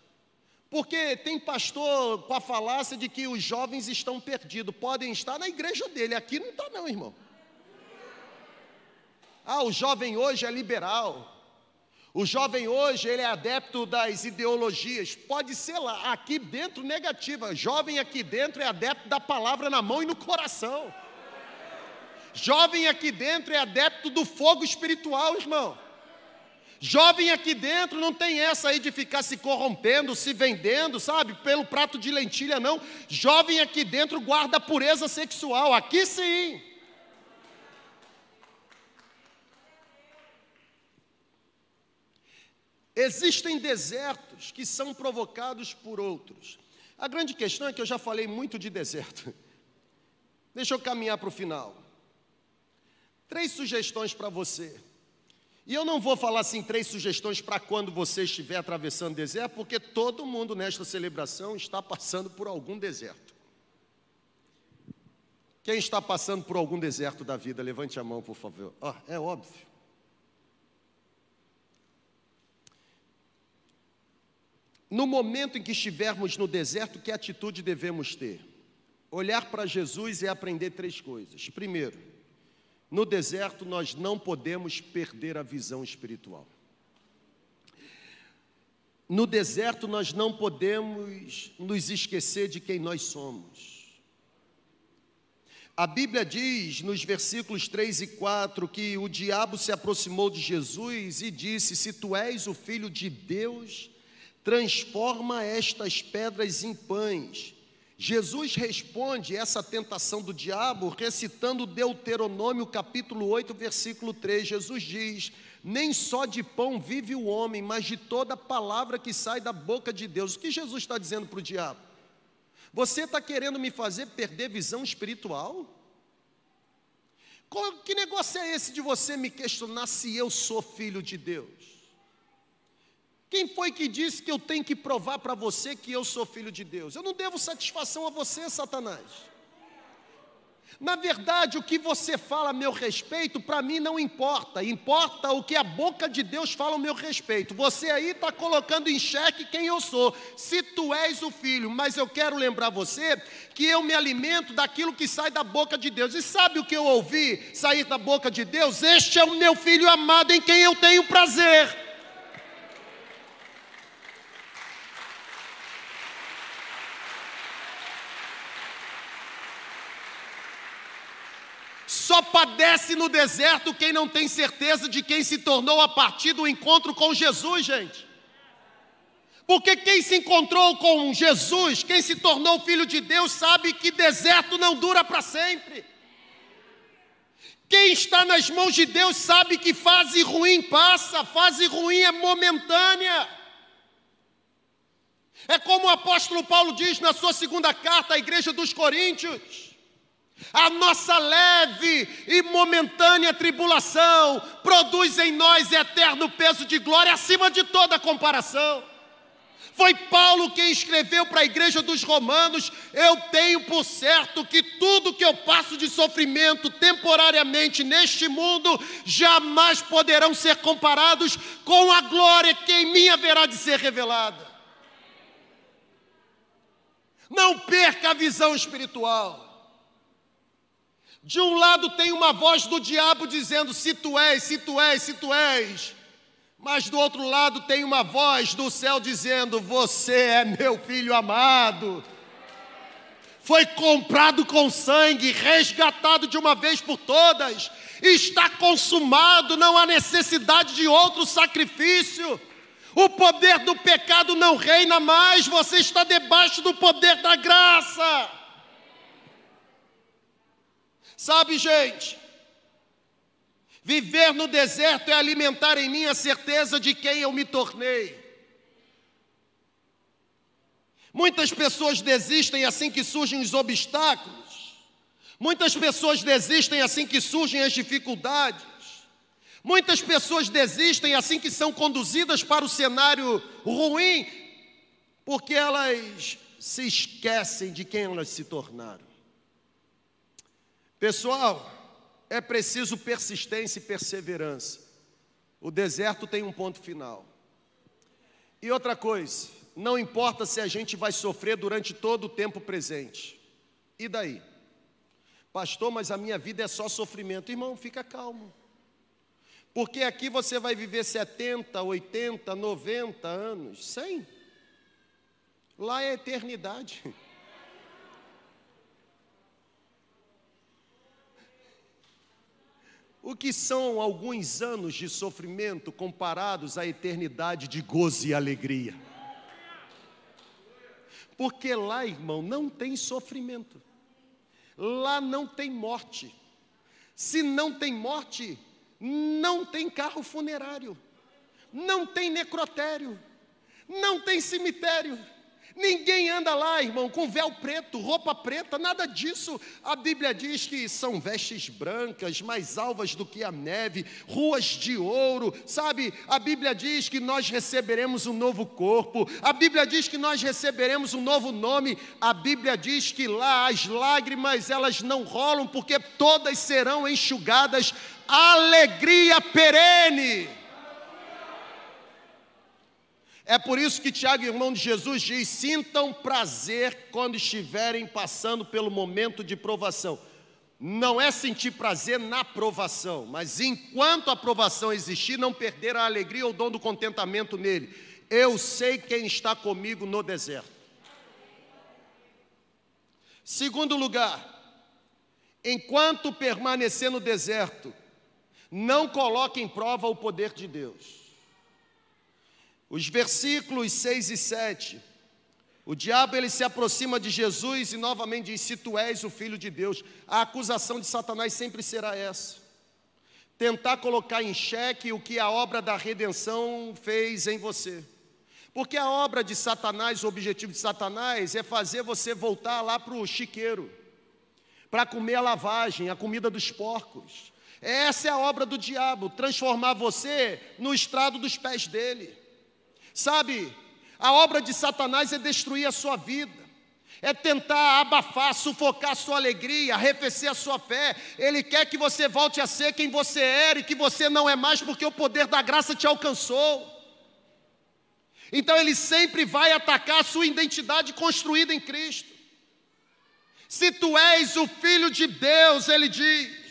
Porque tem pastor com a falácia de que os jovens estão perdidos, podem estar na igreja dele, aqui não está, não, irmão. Ah, o jovem hoje é liberal. O jovem hoje ele é adepto das ideologias. Pode ser lá, aqui dentro negativa. Jovem aqui dentro é adepto da palavra na mão e no coração. Jovem aqui dentro é adepto do fogo espiritual, irmão. Jovem aqui dentro não tem essa aí de ficar se corrompendo, se vendendo, sabe, pelo prato de lentilha, não. Jovem aqui dentro guarda pureza sexual, aqui sim. Existem desertos que são provocados por outros. A grande questão é que eu já falei muito de deserto. Deixa eu caminhar para o final. Três sugestões para você. E eu não vou falar assim três sugestões para quando você estiver atravessando deserto, porque todo mundo nesta celebração está passando por algum deserto. Quem está passando por algum deserto da vida, levante a mão, por favor. Oh, é óbvio. No momento em que estivermos no deserto, que atitude devemos ter? Olhar para Jesus e aprender três coisas. Primeiro, no deserto, nós não podemos perder a visão espiritual. No deserto, nós não podemos nos esquecer de quem nós somos. A Bíblia diz nos versículos 3 e 4 que o diabo se aproximou de Jesus e disse: Se tu és o filho de Deus, transforma estas pedras em pães. Jesus responde essa tentação do diabo recitando Deuteronômio capítulo 8, versículo 3. Jesus diz: Nem só de pão vive o homem, mas de toda palavra que sai da boca de Deus. O que Jesus está dizendo para o diabo? Você está querendo me fazer perder visão espiritual? Que negócio é esse de você me questionar se eu sou filho de Deus? Quem foi que disse que eu tenho que provar para você que eu sou filho de Deus? Eu não devo satisfação a você, Satanás. Na verdade, o que você fala a meu respeito, para mim não importa, importa o que a boca de Deus fala a meu respeito. Você aí está colocando em xeque quem eu sou, se tu és o filho, mas eu quero lembrar você que eu me alimento daquilo que sai da boca de Deus. E sabe o que eu ouvi sair da boca de Deus? Este é o meu filho amado em quem eu tenho prazer. Só padece no deserto quem não tem certeza de quem se tornou a partir do encontro com Jesus, gente. Porque quem se encontrou com Jesus, quem se tornou filho de Deus, sabe que deserto não dura para sempre. Quem está nas mãos de Deus sabe que fase ruim passa, fase ruim é momentânea. É como o apóstolo Paulo diz na sua segunda carta à igreja dos Coríntios: a nossa leve e momentânea tribulação produz em nós eterno peso de glória acima de toda comparação. Foi Paulo quem escreveu para a igreja dos Romanos: Eu tenho por certo que tudo que eu passo de sofrimento temporariamente neste mundo jamais poderão ser comparados com a glória que em mim haverá de ser revelada. Não perca a visão espiritual. De um lado tem uma voz do diabo dizendo: Se tu és, se tu és, se tu és. Mas do outro lado tem uma voz do céu dizendo: Você é meu filho amado. Foi comprado com sangue, resgatado de uma vez por todas, está consumado, não há necessidade de outro sacrifício. O poder do pecado não reina mais, você está debaixo do poder da graça. Sabe, gente, viver no deserto é alimentar em mim a certeza de quem eu me tornei. Muitas pessoas desistem assim que surgem os obstáculos. Muitas pessoas desistem assim que surgem as dificuldades. Muitas pessoas desistem assim que são conduzidas para o cenário ruim, porque elas se esquecem de quem elas se tornaram. Pessoal, é preciso persistência e perseverança. O deserto tem um ponto final. E outra coisa, não importa se a gente vai sofrer durante todo o tempo presente. E daí? Pastor, mas a minha vida é só sofrimento. Irmão, fica calmo. Porque aqui você vai viver 70, 80, 90 anos, 100. Lá é eternidade. *laughs* O que são alguns anos de sofrimento comparados à eternidade de gozo e alegria? Porque lá, irmão, não tem sofrimento, lá não tem morte. Se não tem morte, não tem carro funerário, não tem necrotério, não tem cemitério. Ninguém anda lá, irmão, com véu preto, roupa preta, nada disso. A Bíblia diz que são vestes brancas, mais alvas do que a neve, ruas de ouro, sabe? A Bíblia diz que nós receberemos um novo corpo, a Bíblia diz que nós receberemos um novo nome, a Bíblia diz que lá as lágrimas elas não rolam, porque todas serão enxugadas, alegria perene. É por isso que Tiago, irmão de Jesus, diz: sintam prazer quando estiverem passando pelo momento de provação. Não é sentir prazer na provação, mas enquanto a provação existir, não perder a alegria ou o dom do contentamento nele. Eu sei quem está comigo no deserto. Segundo lugar, enquanto permanecer no deserto, não coloque em prova o poder de Deus. Os versículos 6 e 7. O diabo ele se aproxima de Jesus e novamente diz: Se tu és o filho de Deus, a acusação de Satanás sempre será essa. Tentar colocar em xeque o que a obra da redenção fez em você. Porque a obra de Satanás, o objetivo de Satanás é fazer você voltar lá para o chiqueiro, para comer a lavagem, a comida dos porcos. Essa é a obra do diabo, transformar você no estrado dos pés dele. Sabe, a obra de Satanás é destruir a sua vida, é tentar abafar, sufocar a sua alegria, arrefecer a sua fé. Ele quer que você volte a ser quem você era e que você não é mais porque o poder da graça te alcançou. Então ele sempre vai atacar a sua identidade construída em Cristo. Se tu és o filho de Deus, ele diz: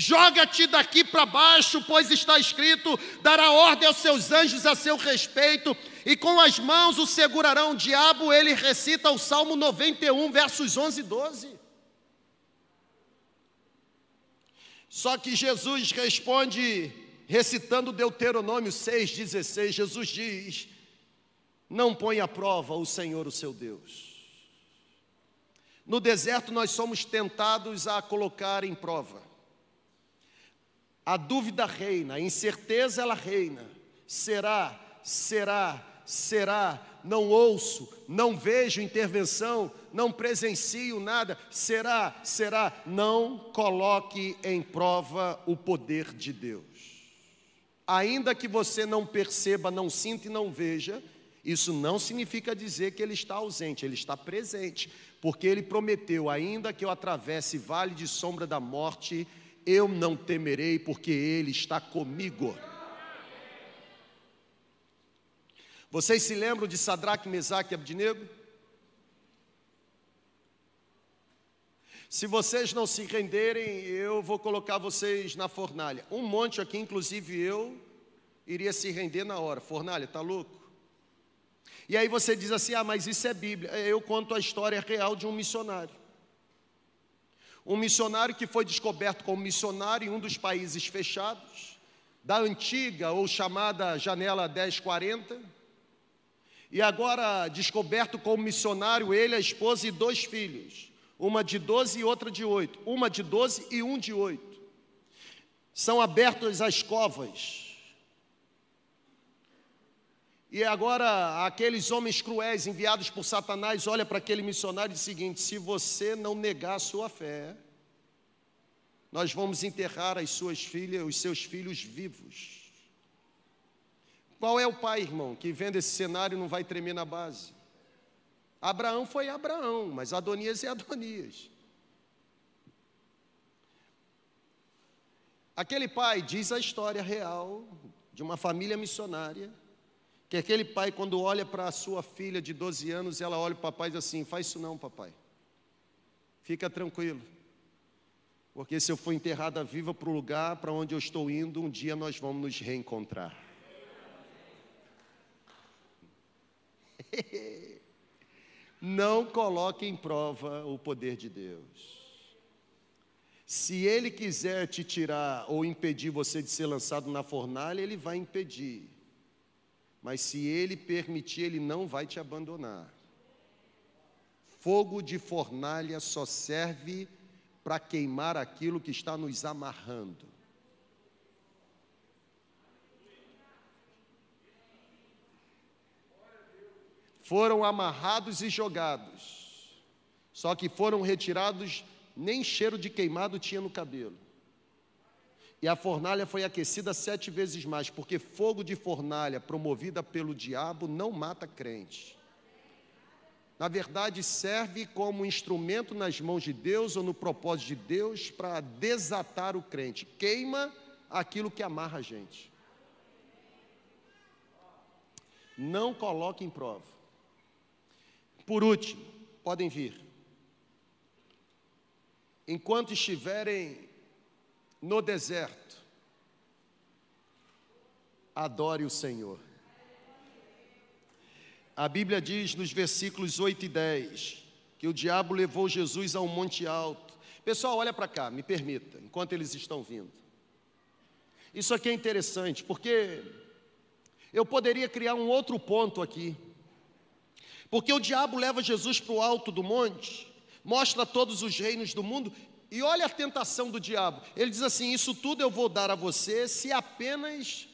Joga-te daqui para baixo, pois está escrito: dará ordem aos seus anjos a seu respeito, e com as mãos o segurarão. O diabo, ele recita o Salmo 91, versos 11 e 12. Só que Jesus responde, recitando Deuteronômio 6,16, Jesus diz: Não põe à prova o Senhor, o seu Deus. No deserto nós somos tentados a colocar em prova. A dúvida reina, a incerteza ela reina. Será, será, será, não ouço, não vejo intervenção, não presencio nada, será, será, não coloque em prova o poder de Deus. Ainda que você não perceba, não sinta e não veja, isso não significa dizer que ele está ausente, ele está presente, porque ele prometeu: ainda que eu atravesse vale de sombra da morte, eu não temerei, porque ele está comigo. Vocês se lembram de Sadraque, Mesaque e Abdinego? Se vocês não se renderem, eu vou colocar vocês na fornalha. Um monte aqui, inclusive eu, iria se render na hora. Fornalha, tá louco? E aí você diz assim: ah, mas isso é Bíblia. Eu conto a história real de um missionário. Um missionário que foi descoberto como missionário em um dos países fechados, da antiga ou chamada janela 1040 e agora descoberto como missionário, ele, a esposa e dois filhos, uma de 12 e outra de 8, uma de 12 e um de 8. São abertas as covas. E agora aqueles homens cruéis enviados por Satanás olha para aquele missionário e diz o seguinte: se você não negar a sua fé, nós vamos enterrar as suas filhas, os seus filhos vivos. Qual é o pai, irmão, que vendo esse cenário não vai tremer na base? Abraão foi Abraão, mas Adonias é Adonias. Aquele pai diz a história real de uma família missionária, que aquele pai, quando olha para a sua filha de 12 anos, ela olha para o papai e diz assim: Faz isso não, papai. Fica tranquilo. Porque se eu for enterrada viva para o lugar para onde eu estou indo, um dia nós vamos nos reencontrar. *laughs* Não coloque em prova o poder de Deus. Se Ele quiser te tirar ou impedir você de ser lançado na fornalha, Ele vai impedir. Mas se Ele permitir, Ele não vai te abandonar. Fogo de fornalha só serve para queimar aquilo que está nos amarrando. foram amarrados e jogados. Só que foram retirados, nem cheiro de queimado tinha no cabelo. E a fornalha foi aquecida sete vezes mais, porque fogo de fornalha promovida pelo diabo não mata crente. Na verdade, serve como instrumento nas mãos de Deus ou no propósito de Deus para desatar o crente. Queima aquilo que amarra a gente. Não coloque em prova. Por último, podem vir. Enquanto estiverem no deserto, adore o Senhor. A Bíblia diz nos versículos 8 e 10 que o diabo levou Jesus a um monte alto. Pessoal, olha para cá, me permita, enquanto eles estão vindo. Isso aqui é interessante, porque eu poderia criar um outro ponto aqui. Porque o diabo leva Jesus para o alto do monte, mostra todos os reinos do mundo, e olha a tentação do diabo. Ele diz assim: Isso tudo eu vou dar a você se apenas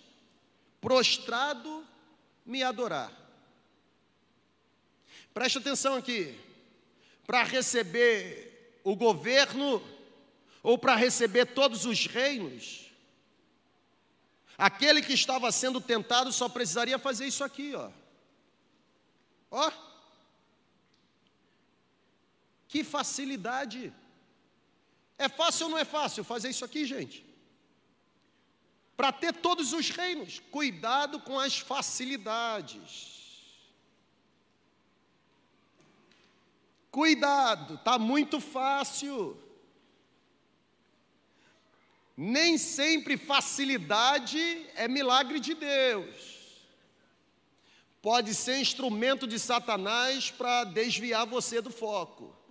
prostrado me adorar. Preste atenção aqui. Para receber o governo, ou para receber todos os reinos, aquele que estava sendo tentado só precisaria fazer isso aqui, ó. Ó. Que facilidade! É fácil ou não é fácil fazer isso aqui, gente? Para ter todos os reinos, cuidado com as facilidades. Cuidado, tá muito fácil. Nem sempre facilidade é milagre de Deus. Pode ser instrumento de Satanás para desviar você do foco.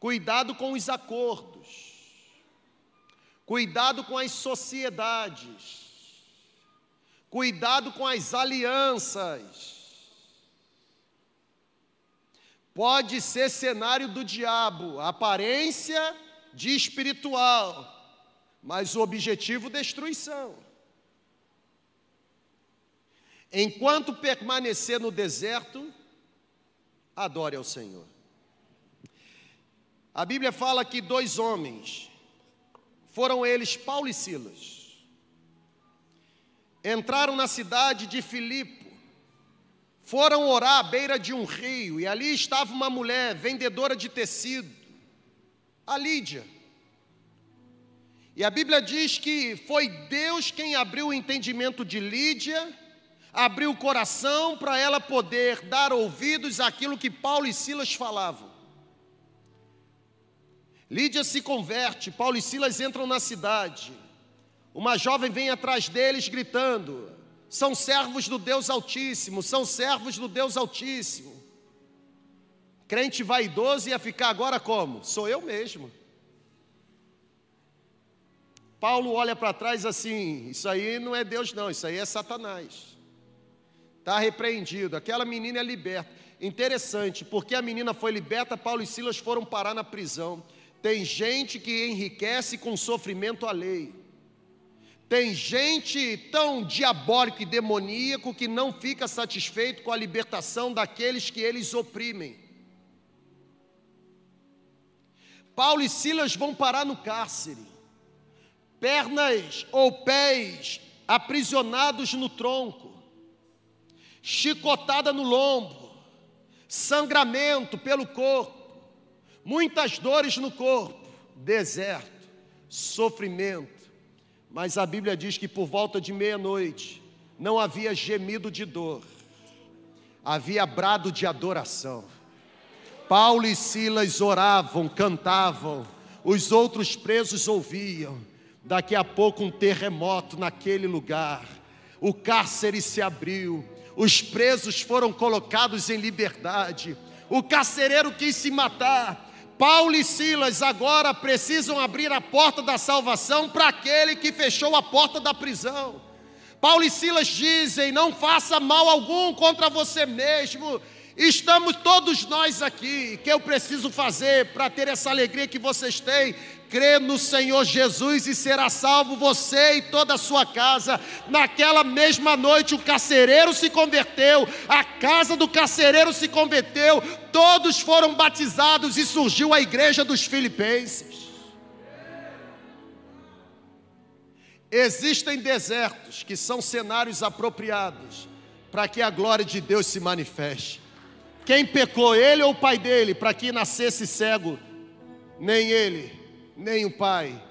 Cuidado com os acordos. Cuidado com as sociedades. Cuidado com as alianças. Pode ser cenário do diabo, aparência de espiritual, mas o objetivo destruição. Enquanto permanecer no deserto, adore ao Senhor. A Bíblia fala que dois homens, foram eles Paulo e Silas, entraram na cidade de Filipe, foram orar à beira de um rio, e ali estava uma mulher vendedora de tecido, a Lídia. E a Bíblia diz que foi Deus quem abriu o entendimento de Lídia, abriu o coração para ela poder dar ouvidos àquilo que Paulo e Silas falavam. Lídia se converte, Paulo e Silas entram na cidade. Uma jovem vem atrás deles gritando: São servos do Deus Altíssimo, são servos do Deus Altíssimo. Crente vaidoso ia ficar agora como? Sou eu mesmo. Paulo olha para trás assim: Isso aí não é Deus, não, isso aí é Satanás. Está repreendido. Aquela menina é liberta. Interessante, porque a menina foi liberta, Paulo e Silas foram parar na prisão. Tem gente que enriquece com sofrimento alheio. Tem gente tão diabólico e demoníaco que não fica satisfeito com a libertação daqueles que eles oprimem. Paulo e Silas vão parar no cárcere, pernas ou pés aprisionados no tronco, chicotada no lombo, sangramento pelo corpo muitas dores no corpo, deserto, sofrimento. Mas a Bíblia diz que por volta de meia-noite não havia gemido de dor, havia brado de adoração. Paulo e Silas oravam, cantavam, os outros presos ouviam. Daqui a pouco um terremoto naquele lugar, o cárcere se abriu, os presos foram colocados em liberdade, o carcereiro quis se matar, Paulo e Silas agora precisam abrir a porta da salvação para aquele que fechou a porta da prisão. Paulo e Silas dizem: não faça mal algum contra você mesmo. Estamos todos nós aqui. O que eu preciso fazer para ter essa alegria que vocês têm? Crê no Senhor Jesus e será salvo você e toda a sua casa. Naquela mesma noite, o carcereiro se converteu, a casa do carcereiro se converteu, todos foram batizados e surgiu a igreja dos Filipenses. Existem desertos que são cenários apropriados para que a glória de Deus se manifeste. Quem pecou, ele ou o pai dele, para que nascesse cego? Nem ele, nem o pai,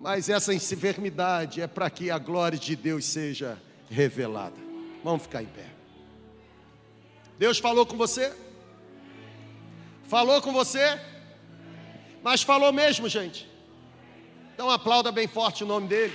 mas essa enfermidade é para que a glória de Deus seja revelada. Vamos ficar em pé. Deus falou com você? Falou com você? Mas falou mesmo, gente. Então aplauda bem forte o nome dele.